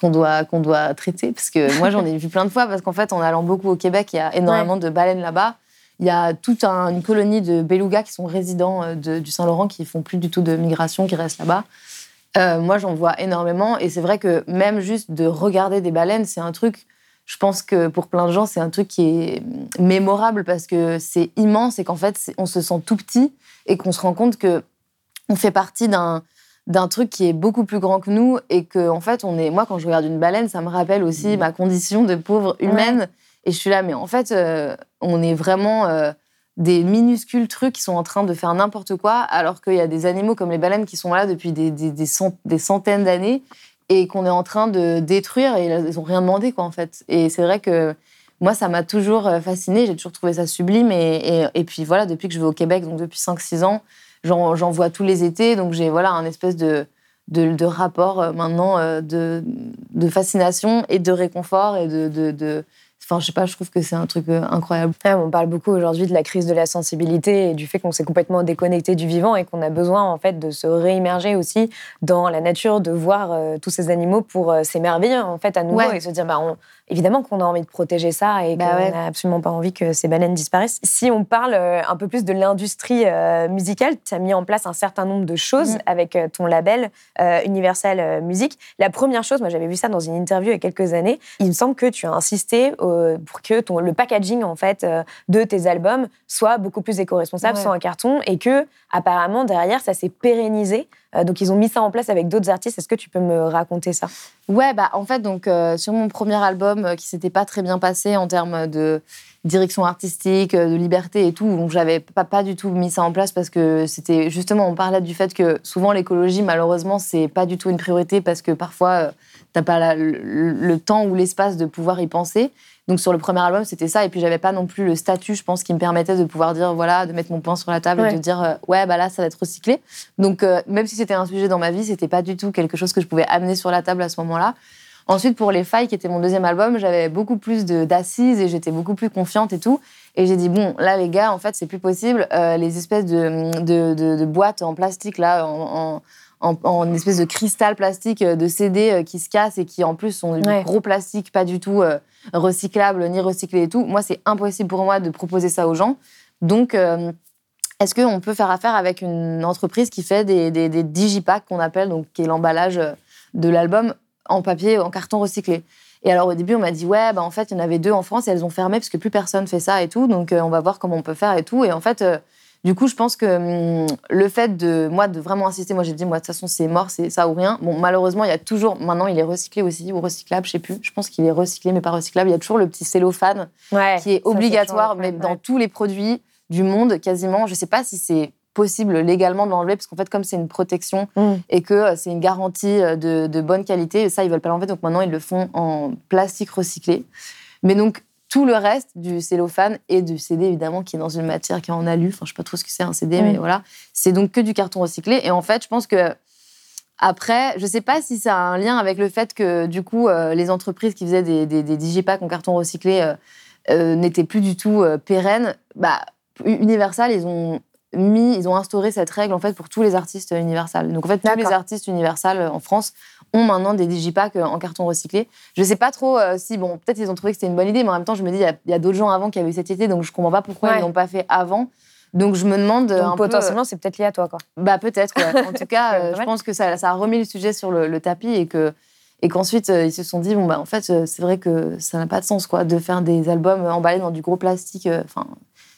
qu'on doit, qu'on doit traiter. Parce que moi, j'en ai vu plein de fois, parce qu'en fait, en allant beaucoup au Québec, il y a énormément de baleines là-bas. Il y a toute une colonie de belugas qui sont résidents du Saint-Laurent, qui font plus du tout de migration, qui restent là-bas. Euh, moi, j'en vois énormément. Et c'est vrai que même juste de regarder des baleines, c'est un truc, je pense que pour plein de gens, c'est un truc qui est mémorable parce que c'est immense et qu'en fait, on se sent tout petit et qu'on se rend compte que on fait partie d'un d'un truc qui est beaucoup plus grand que nous et que en fait on est moi quand je regarde une baleine ça me rappelle aussi mmh. ma condition de pauvre humaine et je suis là mais en fait euh, on est vraiment euh, des minuscules trucs qui sont en train de faire n'importe quoi, alors qu'il y a des animaux comme les baleines qui sont là depuis des, des, centaines d'années et qu'on est en train de détruire et ils n'ont rien demandé, quoi, en fait. Et c'est vrai que moi, ça m'a toujours euh, fasciné, j'ai toujours trouvé ça sublime. Et, et, puis voilà, depuis que je vais au Québec, donc depuis 5-6 ans, j'en vois tous les étés, donc j'ai voilà, un espèce de, de, rapport euh, maintenant euh, de, de, fascination et de réconfort et de Enfin, je sais pas, je trouve que c'est un truc euh, incroyable. on parle beaucoup aujourd'hui de la crise de la sensibilité et du fait qu'on s'est complètement déconnecté du vivant et qu'on a besoin en fait de se réimmerger aussi dans la nature, de voir euh, tous ces animaux pour euh, s'émerveiller en fait à nouveau et se dire bah on, évidemment qu'on a envie de protéger ça et bah qu'on n'a absolument pas envie que ces baleines disparaissent. Si on parle un peu plus de l'industrie musicale, tu as mis en place un certain nombre de choses mm. avec ton label Universal Music. La première chose, moi j'avais vu ça dans une interview il y a quelques années, il me semble que tu as insisté pour que ton, le packaging en fait euh, de tes albums soit beaucoup plus éco-responsable, sans un carton, et que apparemment derrière ça s'est pérennisé. Euh, donc ils ont mis ça en place avec d'autres artistes. Est-ce que tu peux me raconter ça? Ouais, bah en fait donc euh, sur mon premier album qui s'était pas très bien passé en termes de direction artistique, de liberté et tout, donc j'avais pas, pas du tout mis ça en place parce que c'était justement on parlait du fait que souvent l'écologie malheureusement c'est pas du tout une priorité parce que parfois t'as pas le, temps ou l'espace de pouvoir y penser. Donc sur le premier album, c'était ça. Et puis j'avais pas non plus le statut, je pense, qui me permettait de pouvoir dire, voilà, de mettre mon point sur la table et de dire, euh, ouais, bah là, ça va être recyclé. Donc euh, même si c'était un sujet dans ma vie, c'était pas du tout quelque chose que je pouvais amener sur la table à ce moment-là. Ensuite, pour Les Failles, qui était mon deuxième album, j'avais beaucoup plus d'assises et j'étais beaucoup plus confiante et tout. Et j'ai dit, bon, là, les gars, en fait, c'est plus possible. Euh, les espèces de, de, de, boîtes en plastique, là, en en, espèce de cristal plastique euh, de CD euh, qui se casse et qui en plus sont du gros plastique, pas du tout euh, recyclable ni recyclé et tout. Moi, c'est impossible pour moi de proposer ça aux gens. Donc, est-ce qu'on peut faire affaire avec une entreprise qui fait des, des, digipacks qu'on appelle, donc qui est l'emballage de l'album en papier, en carton recyclé? Et alors au début, on m'a dit ouais, bah en fait, il y en avait deux en France et elles ont fermé parce que plus personne fait ça et tout. Donc euh, on va voir comment on peut faire et tout. Et en fait, euh, du coup, je pense que hum, le fait de moi de vraiment insister, moi j'ai dit moi de toute façon c'est mort, c'est ça ou rien. Bon, malheureusement, il y a toujours maintenant il est recyclé aussi ou recyclable, je sais plus. Je pense qu'il est recyclé mais pas recyclable. Il y a toujours le petit cellophane Ouais, qui est obligatoire, mais dans tous les produits du monde quasiment. Je sais pas si c'est possible légalement de l'enlever parce qu'en fait comme c'est une protection Mm. et que euh, c'est une garantie euh, de, de bonne qualité, ça ils veulent pas l'enlever donc maintenant ils le font en plastique recyclé. Mais donc tout le reste du cellophane et du CD évidemment qui est dans une matière qui est en alu, enfin je sais pas trop ce que c'est un CD mais voilà, c'est donc que du carton recyclé. Et en fait je pense que après, je sais pas si ça a un lien avec le fait que du coup euh, les entreprises qui faisaient des, des, des digipacks en carton recyclé euh, euh, n'étaient plus du tout pérennes. Bah, Universal, ils ont mis, ils ont instauré cette règle en fait pour tous les artistes Universal. Donc en fait, tous les artistes Universal en France ont maintenant des digipacks euh, en carton recyclé. Je sais pas trop euh, si, bon, peut-être ils ont trouvé que c'était une bonne idée, mais en même temps, je me dis, il y a, d'autres gens avant qui avaient eu cette idée, donc je comprends pas pourquoi Ouais. ils l'ont pas fait avant. Donc je me demande euh, Donc un peu, potentiellement, c'est peut-être lié à toi, quoi. bah peut-être. ouais. En tout cas, euh, je pense que ça, ça a remis le sujet sur le, le tapis et que et qu'ensuite ils se sont dit bon bah en fait c'est vrai que ça n'a pas de sens quoi de faire des albums emballés dans du gros plastique. Enfin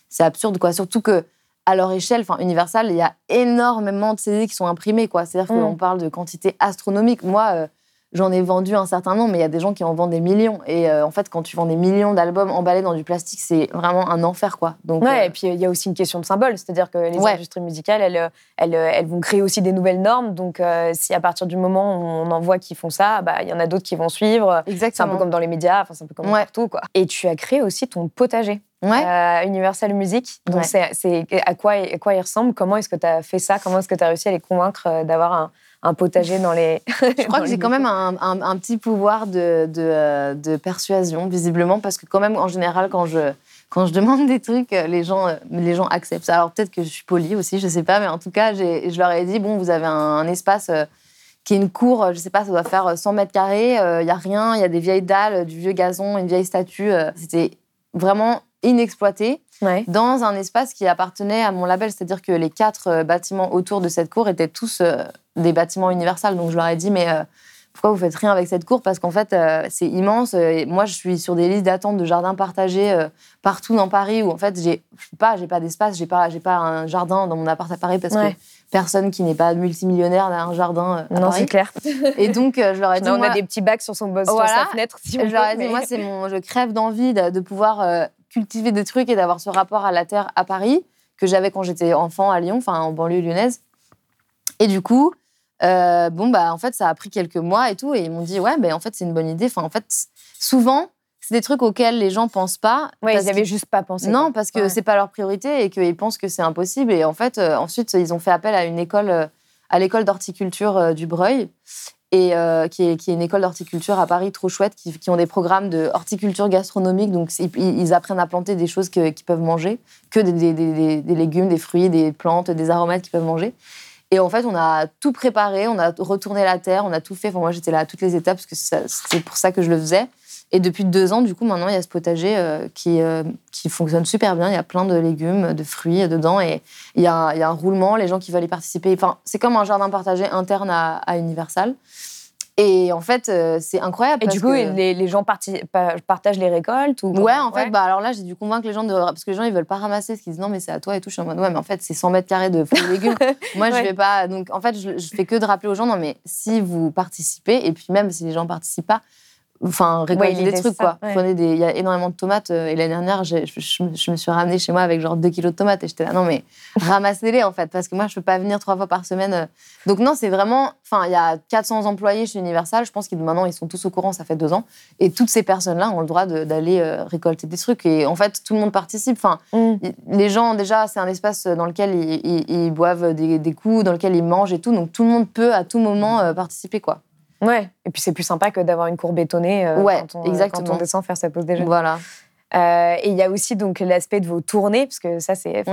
c'est absurde quoi. Surtout que à leur échelle, enfin Universal, il y a énormément de CD qui sont imprimés quoi. C'est-à-dire Mm. qu'on parle de quantité astronomique. Moi euh, J'en ai vendu un certain nombre, mais il y a des gens qui en vendent des millions. Et euh, en fait, quand tu vends des millions d'albums emballés dans du plastique, c'est vraiment un enfer, quoi. Donc, Ouais, euh, et puis il y a aussi une question de symbole, c'est-à-dire que les Ouais. industries musicales, elles, euh, elles, elles vont créer aussi des nouvelles normes. Donc, euh, si à partir du moment où on en voit qui font ça, bah, il y en a d'autres qui vont suivre. C'est un exactement. peu comme dans les médias, enfin, c'est un peu comme Ouais. partout, quoi. Et tu as créé aussi ton potager, Ouais. euh, Universal Music. Donc, Ouais. c'est, à quoi, à quoi il ressemble? Comment est-ce que tu as fait ça? Comment est-ce que tu as réussi à les convaincre d'avoir un, un potager dans les. Je crois que j'ai quand même un, un- un petit pouvoir de, de, euh, de persuasion, visiblement, parce que quand même, en général, quand je, quand je demande des trucs, euh, les gens, euh, les gens acceptent. Alors peut-être que je suis polie aussi, je sais pas, mais en tout cas, je leur ai dit, bon, vous avez un, un espace euh, qui est une cour, euh, je sais pas, ça doit faire 100 mètres carrés, il y a rien, il y a des vieilles dalles, du vieux gazon, une vieille statue. euh, C'était vraiment inexploité Ouais. dans un espace qui appartenait à mon label, c'est-à-dire que les quatre euh, bâtiments autour de cette cour étaient tous euh, des bâtiments Universal. Donc je leur ai dit, mais euh, pourquoi vous faites rien avec cette cour? Parce qu'en fait, euh, c'est immense. et moi, je suis sur des listes d'attente de jardins partagés partout dans Paris où en fait, j'ai pas, j'ai pas d'espace, j'ai pas, j'ai pas un jardin dans mon appart à Paris parce Ouais. que personne qui n'est pas multimillionnaire n'a un jardin à Non, c'est clair. Et donc, je leur ai dit, on moi, a des petits bacs sur, son, sur Voilà. sa fenêtre. Si je leur ai dit, mais- moi, c'est mon, je crève d'envie de, de pouvoir euh, cultiver des trucs et d'avoir ce rapport à la terre à Paris que j'avais quand j'étais enfant à Lyon, enfin en banlieue lyonnaise. Et du coup, euh, bon bah en fait, ça a pris quelques mois et tout, et ils m'ont dit ouais, ben en fait c'est une bonne idée. Enfin en fait, souvent c'est des trucs auxquels les gens pensent pas. Parce ils avaient qu'ils- juste pas pensé. non, parce que Ouais. c'est pas leur priorité et qu'ils pensent que c'est impossible. Et en fait, euh, ensuite, ils ont fait appel à une école, euh, à l'école d'horticulture euh, du Breuil, et euh, qui, est, qui est une école d'horticulture à Paris trop chouette, qui, ont des programmes de horticulture gastronomique. Donc, ils, apprennent à planter des choses qu'ils peuvent manger, que des, des- des- légumes, des fruits, des plantes, des aromates qu'ils peuvent manger. Et en fait, on a tout préparé, on a retourné la terre, on a tout fait. Enfin, moi, j'étais là à toutes les étapes parce que c'est pour ça que je le faisais. Et depuis deux ans, du coup, maintenant, il y a ce potager euh, qui, euh, qui fonctionne super bien. Il y a plein de légumes, de fruits dedans. Et il y, a, un- il y a un roulement, les gens qui veulent y participer. Enfin, c'est comme un jardin partagé interne à, à Universal. Et en fait, euh, c'est incroyable. Et parce du coup, que- les, les gens partagent les récoltes ou Ouais, en fait, bah alors là, j'ai dû convaincre les gens de. Parce que les gens, ils veulent pas ramasser, parce qu'ils disent non, mais c'est à toi et tout. Je suis en mode, ouais, mais en fait, c'est 100 mètres carrés de fruits et légumes. Moi, je Ouais. vais pas. Donc, en fait, je, je fais que de rappeler aux gens, non, mais si vous participez, et puis même si les gens participent pas, enfin, récoltez l'idée, des trucs, ça, quoi. ouais. Prenez des. Il y a énormément de tomates. euh, Et l'année dernière, je, je- je me suis ramenée chez moi avec genre 2 kilos de tomates. Et j'étais là, non, mais ramassez-les, en fait, parce que moi, je peux pas venir trois fois par semaine. euh. Donc, non, c'est vraiment. Enfin, il y a 400 employés chez Universal. Je pense qu'ils maintenant, ils sont tous au courant, ça fait deux ans. Et toutes ces personnes-là ont le droit d'aller euh, récolter des trucs. Et en fait, tout le monde participe. Enfin, Mm. les gens, déjà, c'est un espace dans lequel ils, ils- ils boivent des, des coups, dans lequel ils mangent et tout. Donc, tout le monde peut à tout moment participer, quoi. Ouais. Et puis c'est plus sympa que d'avoir une cour bétonnée euh, Ouais, quand, on, exactement. quand on descend faire sa pause déjeuner. Voilà. Euh, et il y a aussi donc l'aspect de vos tournées, parce que ça, c'est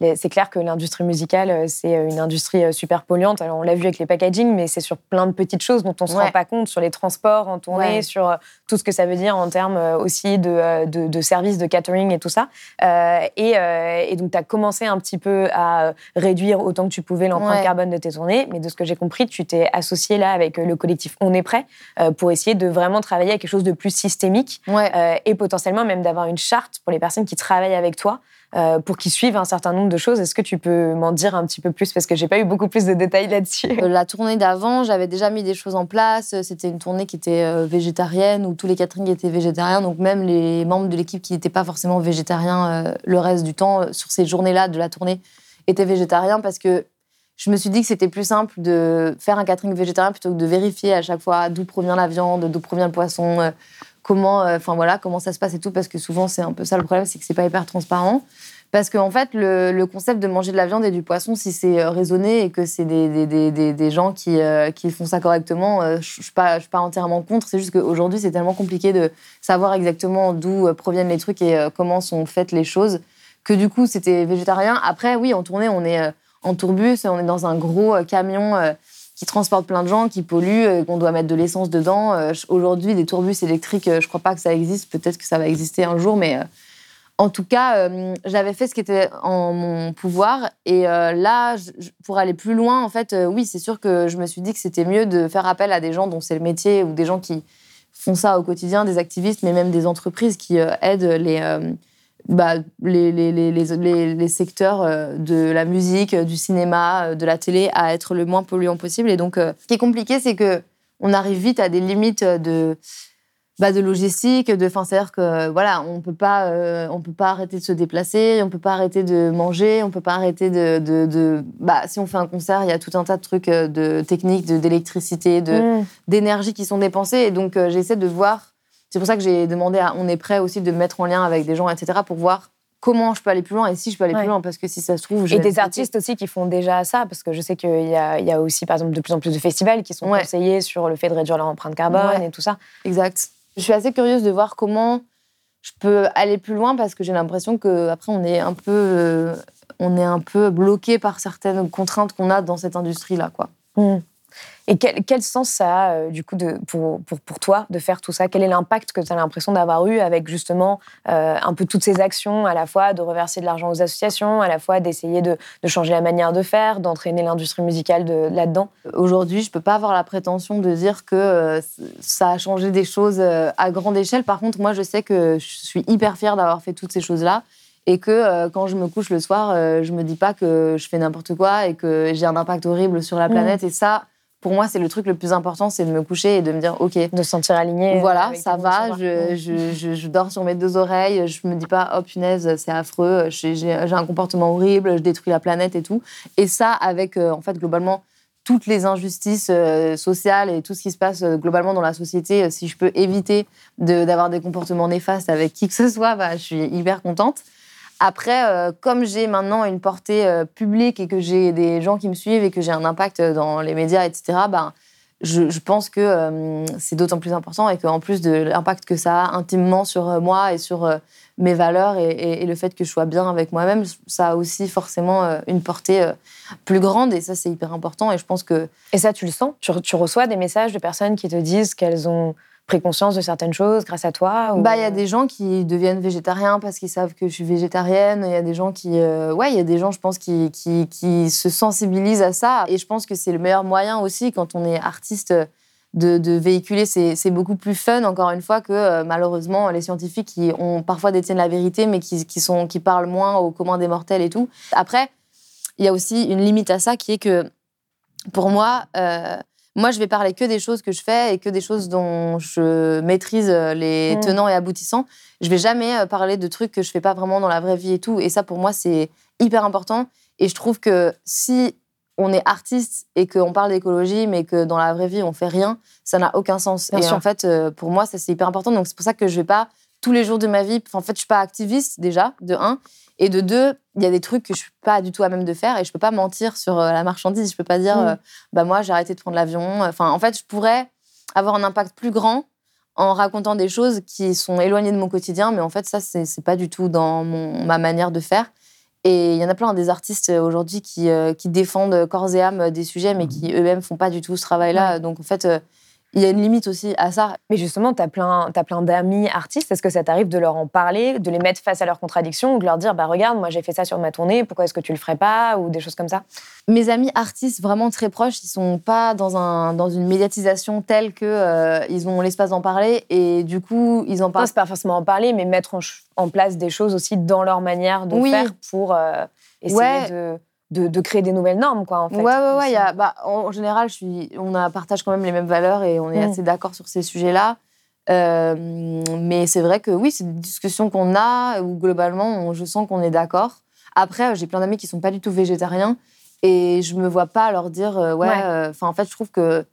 les- c'est clair que l'industrie musicale, euh, c'est une industrie euh, super polluante. Alors, on l'a vu avec les packaging, mais c'est sur plein de petites choses dont on se Ouais. rend pas compte, sur les transports en tournée, Ouais. sur euh, tout ce que ça veut dire en termes euh, aussi de, euh, de, de services de catering et tout ça. Euh, et, euh, et donc, tu as commencé un petit peu à euh, réduire autant que tu pouvais l'empreinte Ouais. carbone de tes tournées, mais de ce que j'ai compris, tu t'es associé là avec euh, le collectif On est prêt euh, pour essayer de vraiment travailler à quelque chose de plus systémique Ouais. euh, et potentiellement même d'avoir une charte pour les personnes qui travaillent avec toi euh, pour qu'ils suivent un certain nombre de choses. Est-ce que tu peux m'en dire un petit peu plus? Parce que j'ai pas eu beaucoup plus de détails là-dessus. Euh, La tournée d'avant, j'avais déjà mis des choses en place. C'était une tournée qui était euh, végétarienne, où tous les caterings étaient végétariens. Donc même les membres de l'équipe qui n'étaient pas forcément végétariens le reste du temps, sur ces journées-là de la tournée, étaient végétariens parce que je me suis dit que c'était plus simple de faire un catering végétarien plutôt que de vérifier à chaque fois d'où provient la viande, d'où provient le poisson, comment, euh, enfin voilà, comment ça se passe et tout. Parce que souvent c'est un peu ça le problème, c'est que c'est pas hyper transparent. Parce qu'en fait, le, concept de manger de la viande et du poisson, si c'est euh, raisonné et que c'est des, des, des, des, gens qui, euh, qui font ça correctement, je ne suis pas, pas entièrement contre. C'est juste qu'aujourd'hui, c'est tellement compliqué de savoir exactement d'où proviennent les trucs et comment sont faites les choses que du coup, c'était végétarien. Après, oui, en tournée, on est en tourbus, on est dans un gros camion qui transporte plein de gens, qui pollue, euh, qu'on doit mettre de l'essence dedans. Euh, Aujourd'hui, des tourbus électriques, euh, je crois pas que ça existe. Peut-être que ça va exister un jour, mais... en tout cas, j'avais fait ce qui était en mon pouvoir. Et là, pour aller plus loin, en fait, oui, c'est sûr que je me suis dit que c'était mieux de faire appel à des gens dont c'est le métier ou des gens qui font ça au quotidien, des activistes, mais même des entreprises qui aident les, bah, les, les, les, les, secteurs euh, de la musique, euh, du cinéma, euh, de la télé à être le moins polluant possible. Et donc, ce qui est compliqué, c'est que on arrive vite à des limites de bah, de logistique, de, c'est-à-dire que voilà, on peut pas, euh, on peut pas arrêter de se déplacer, on peut pas arrêter de manger, on peut pas arrêter de, de, de- bah, si on fait un concert, il y a tout un tas de trucs de techniques, de d'électricité, de Mm. d'énergie qui sont dépensées, et donc euh, j'essaie de voir. C'est pour ça que j'ai demandé à, on est prêt aussi de me mettre en lien avec des gens, etc., pour voir comment je peux aller plus loin et si je peux aller Ouais. plus loin, parce que si ça se trouve, Et des artistes aussi qui font déjà ça, parce que je sais qu'il y a, il y a aussi, par exemple, de plus en plus de festivals qui sont Ouais. conseillés sur le fait de réduire leur empreinte carbone Ouais. et tout ça. Exact. Je suis assez curieuse de voir comment je peux aller plus loin parce que j'ai l'impression que après on est un peu euh, on est un peu bloqué par certaines contraintes qu'on a dans cette industrie là quoi. Et quel, quel sens ça a, euh, du coup, de, pour, pour, pour toi, de faire tout ça? Quel est l'impact que tu as l'impression d'avoir eu avec justement euh, un peu toutes ces actions, à la fois de reverser de l'argent aux associations, à la fois d'essayer de, de changer la manière de faire, d'entraîner l'industrie musicale de, là-dedans? Aujourd'hui, je peux pas avoir la prétention de dire que euh, ça a changé des choses à grande échelle. Par contre, moi je sais que je suis hyper fière d'avoir fait toutes ces choses là et que euh, quand je me couche le soir, euh, je me dis pas que je fais n'importe quoi et que j'ai un impact horrible sur la planète. Et ça pour moi, c'est le truc le plus important, c'est de me coucher et de me dire, OK, De se sentir aligné Voilà, ça va, je, je, je, je dors sur mes deux oreilles, je me dis pas, oh punaise, c'est affreux, j'ai un comportement horrible, je détruis la planète et tout. Et ça, avec, euh, en fait, globalement, toutes les injustices euh, sociales et tout ce qui se passe euh, globalement dans la société, euh, si je peux éviter de- d'avoir des comportements néfastes avec qui que ce soit, bah, je suis hyper contente. Après, euh, comme j'ai maintenant une portée euh, publique et que j'ai des gens qui me suivent et que j'ai un impact dans les médias, etc., ben, je, pense que euh, c'est d'autant plus important et qu'en plus de l'impact que ça a intimement sur euh, moi et sur euh, mes valeurs et, le fait que je sois bien avec moi-même, ça a aussi forcément euh, une portée euh, plus grande et ça, c'est hyper important. Et je pense que Et ça, tu le sens? Tu reçois des messages de personnes qui te disent qu'elles ont pris conscience de certaines choses grâce à toi Bah, il y a des gens qui deviennent végétariens parce qu'ils savent que je suis végétarienne. Il y a des gens qui, euh, ouais, il y a des gens, je pense, qui, qui, se sensibilisent à ça. Et je pense que c'est le meilleur moyen aussi quand on est artiste de, véhiculer. C'est beaucoup plus fun, encore une fois, que euh, malheureusement les scientifiques qui ont parfois détiennent la vérité, mais qui, qui sont, qui parlent moins au commun des mortels et tout. Après, il y a aussi une limite à ça qui est que pour moi, euh, moi, je vais parler que des choses que je fais et que des choses dont je maîtrise euh, les Mm. tenants et aboutissants. Je vais jamais euh, parler de trucs que je fais pas vraiment dans la vraie vie et tout. Et ça, pour moi, c'est hyper important. Et je trouve que si on est artiste et qu'on parle d'écologie, mais que dans la vraie vie, on fait rien, ça n'a aucun sens. Bien et sûr. en fait, euh, pour moi, ça, c'est hyper important. Donc, c'est pour ça que je vais pas tous les jours de ma vie. En fait, je suis pas activiste, déjà, de un. Et de deux, il y a des trucs que je suis pas du tout à même de faire et je peux pas mentir sur euh, la marchandise. Je peux pas dire, Mm. euh, bah moi, j'ai arrêté de prendre l'avion. Enfin, en fait, je pourrais avoir un impact plus grand en racontant des choses qui sont éloignées de mon quotidien, mais en fait, ça, c'est pas du tout dans mon, ma manière de faire. Et il y en a plein des artistes euh, aujourd'hui qui, qui défendent corps et âme des sujets, mais qui eux-mêmes font pas du tout ce travail-là. Donc en fait, il y a une limite aussi à ça. Mais justement, tu as plein, t'as plein d'amis artistes. Est-ce que ça t'arrive de leur en parler, de les mettre face à leurs contradictions ou de leur dire bah regarde, moi j'ai fait ça sur ma tournée, pourquoi est-ce que tu le ferais pas ou des choses comme ça? Mes amis artistes vraiment très proches, ils sont pas dans, un, dans une médiatisation telle que euh, ils ont l'espace d'en parler et du coup ils en parlent. c'est pas forcément en parler, mais mettre en, place des choses aussi dans leur manière de Oui. faire pour euh, essayer Ouais. de, de, de créer des nouvelles normes, quoi, en fait. Ouais, ouais, ouais. y a- bah, en général, je suis, on a, partage quand même les mêmes valeurs et on est Mm. assez d'accord sur ces sujets-là. Euh, mais c'est vrai que oui, c'est des discussions qu'on a où globalement, on- je sens qu'on est d'accord. Après, euh, j'ai plein d'amis qui sont pas du tout végétariens et je me vois pas leur dire euh, ouais. Euh, Enfin, en fait, je trouve que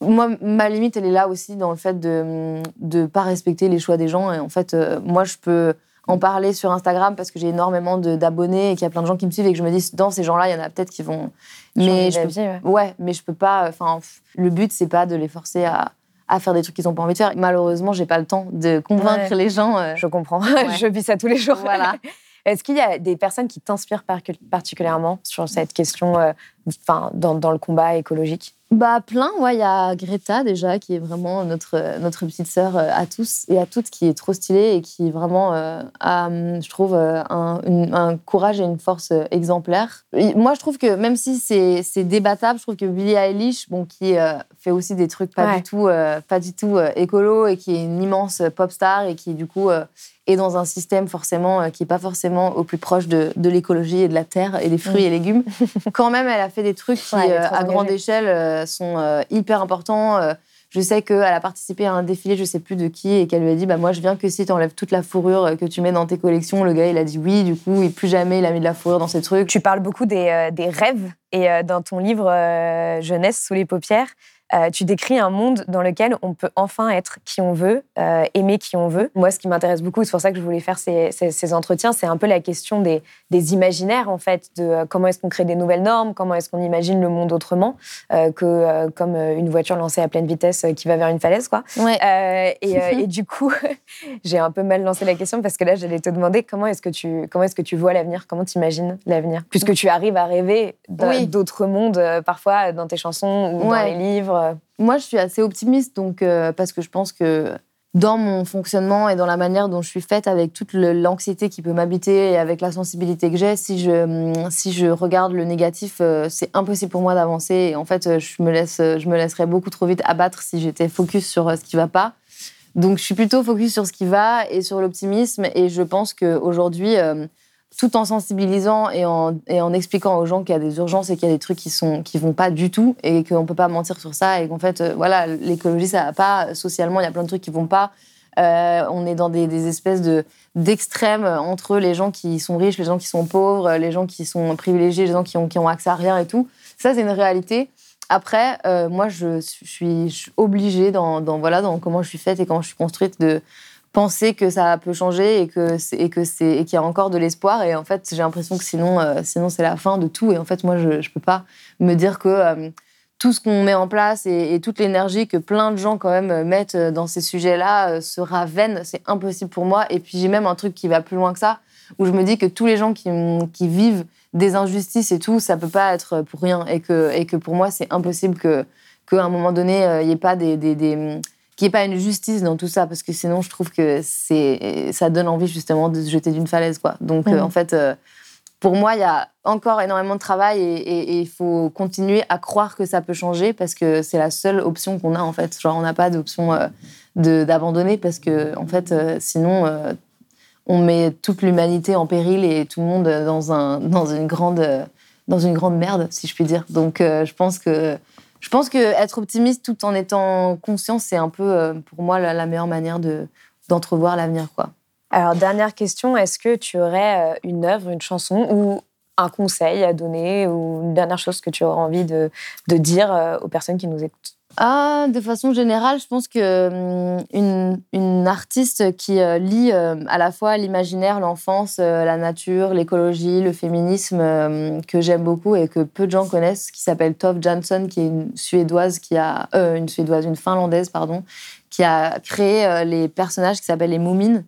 moi, ma limite, elle est là aussi dans le fait de de pas respecter les choix des gens. Et en fait, moi, je peux en parler sur Instagram parce que j'ai énormément de- d'abonnés et qu'il y a plein de gens qui me suivent et que je me dis dans ces gens-là, il y en a peut-être qui vont. Mais je peux ouais. Ouais, mais je peux pas. Enfin, le but c'est pas de les forcer à, à faire des trucs qu'ils ont pas envie de faire. Malheureusement, j'ai pas le temps de convaincre Ouais. les gens. euh, Je comprends. Ouais. je vis ça tous les jours. Voilà. Est-ce qu'il y a des personnes qui t'inspirent par- particulièrement sur cette question, euh, enfin, dans, dans le combat écologique? Bah plein, ouais, il y a Greta déjà qui est vraiment notre notre petite sœur euh, à tous et à toutes qui est trop stylée et qui vraiment euh, a, hum, je trouve euh, un, une- un courage et une force euh, exemplaire. Et moi, je trouve que même si c'est c'est débattable, je trouve que Billie Eilish, bon, qui euh, fait aussi des trucs pas Ouais. du tout euh, pas du tout euh, écolo et qui est une immense pop star et qui du coup euh, est dans un système forcément euh, qui est pas forcément au plus proche de, de l'écologie et de la terre et des fruits et légumes. Quand même, elle a fait des trucs qui, Ouais, euh, à grande échelle, euh, sont euh, hyper importants. Euh, je sais qu'elle a participé à un défilé, je sais plus de qui, et qu'elle lui a dit bah, Moi, je viens que si tu enlèves toute la fourrure euh, que tu mets dans tes collections. Le gars, il a dit oui, du coup, et plus jamais il a mis de la fourrure dans ses trucs. Tu parles beaucoup des, euh, des rêves et euh, dans ton livre euh, Jeunesse sous les paupières, euh, tu décris un monde dans lequel on peut enfin être qui on veut, euh, aimer qui on veut. Moi, ce qui m'intéresse beaucoup, c'est pour ça que je voulais faire ces, ces- ces entretiens, c'est un peu la question des, des imaginaires, en fait, de euh, comment est-ce qu'on crée des nouvelles normes, comment est-ce qu'on imagine le monde autrement que comme une voiture lancée à pleine vitesse qui va vers une falaise, quoi. Ouais. Et, et du coup, j'ai un peu mal lancé la question parce que là, j'allais te demander comment est-ce que tu comment est-ce que tu vois l'avenir, comment tu imagines l'avenir, puisque tu arrives à rêver Oui. d'autres mondes parfois dans tes chansons ou dans les livres. Moi, je suis assez optimiste, donc, euh, parce que je pense que dans mon fonctionnement et dans la manière dont je suis faite, avec toute l'anxiété qui peut m'habiter et avec la sensibilité que j'ai, si je, hum, si je regarde le négatif, euh, c'est impossible pour moi d'avancer. Et en fait, euh, je me, laisse, je me laisserais beaucoup trop vite abattre si j'étais focus sur euh, ce qui va pas. Donc, je suis plutôt focus sur ce qui va et sur l'optimisme. Et je pense qu'aujourd'hui, euh, tout en sensibilisant et en, expliquant aux gens qu'il y a des urgences et qu'il y a des trucs qui sont qui vont pas du tout et qu'on peut pas mentir sur ça et qu'en fait euh, voilà l'écologie ça va pas. Socialement il y a plein de trucs qui vont pas. Euh, on est dans des, espèces de d'extrêmes entre les gens qui sont riches les gens qui sont pauvres les gens qui sont privilégiés les gens qui ont qui ont accès à rien et tout. Ça c'est une réalité. Après euh, moi je suis, obligée dans, dans voilà dans comment je suis faite et comment je suis construite de penser que ça peut changer et que et que c'est qu'il y a encore de l'espoir. Et en fait j'ai l'impression que sinon euh, sinon c'est la fin de tout. Et en fait moi je je peux pas me dire que euh, tout ce qu'on met en place et, toute l'énergie que plein de gens quand même euh, mettent dans ces sujets-là sera vaine. C'est impossible pour moi. Et puis j'ai même un truc qui va plus loin que ça où je me dis que tous les gens qui, qui vivent des injustices et tout ça peut pas être pour rien. Et que et que pour moi c'est impossible que qu'à un moment donné il y ait pas des qu'il n'y ait pas une justice dans tout ça, parce que sinon, je trouve que c'est, ça donne envie justement de se jeter d'une falaise. Quoi. Donc, euh, Mhm. en fait, euh, pour moi, il y a encore énormément de travail et- il faut continuer à croire que ça peut changer, parce que c'est la seule option qu'on a, en fait. Genre, on n'a pas d'option euh, d'abandonner, parce que, en fait, euh, sinon, on met toute l'humanité en péril et tout le monde dans, un, dans, une, grande, dans une grande merde, si je puis dire. Donc, je pense que je pense que être optimiste tout en étant conscient, c'est un peu euh, pour moi la, meilleure manière de d'entrevoir l'avenir. Alors dernière question, est-ce que tu aurais euh, une œuvre, une chanson ou un conseil à donner ou une dernière chose que tu aurais envie de, de dire euh, aux personnes qui nous écoutent? Ah, de façon générale, je pense que hum, une, une artiste qui euh, lie euh, à la fois l'imaginaire, l'enfance, euh, la nature, l'écologie, le féminisme, euh, que j'aime beaucoup et que peu de gens connaissent, qui s'appelle Tove Jansson, qui est une suédoise qui a une suédoise, une finlandaise pardon, qui a créé les personnages qui s'appellent les Moumines.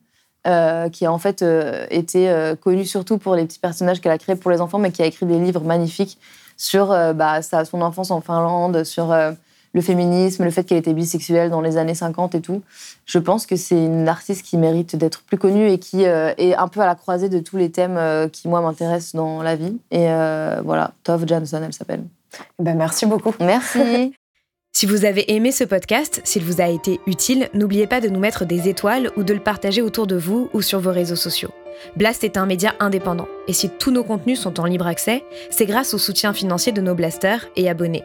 qui a en fait été connue surtout pour les petits personnages qu'elle a créés pour les enfants, mais qui a écrit des livres magnifiques sur bah, sa, son enfance en Finlande, sur le féminisme, le fait qu'elle était bisexuelle dans les années 50 et tout. Je pense que c'est une artiste qui mérite d'être plus connue et qui euh, est un peu à la croisée de tous les thèmes euh, qui, moi, m'intéressent dans la vie. Et euh, voilà, Tove Jansson, elle s'appelle. Ben, merci beaucoup. Merci. Si vous avez aimé ce podcast, s'il vous a été utile, n'oubliez pas de nous mettre des étoiles ou de le partager autour de vous ou sur vos réseaux sociaux. Blast est un média indépendant, et si tous nos contenus sont en libre accès, c'est grâce au soutien financier de nos blasters et abonnés.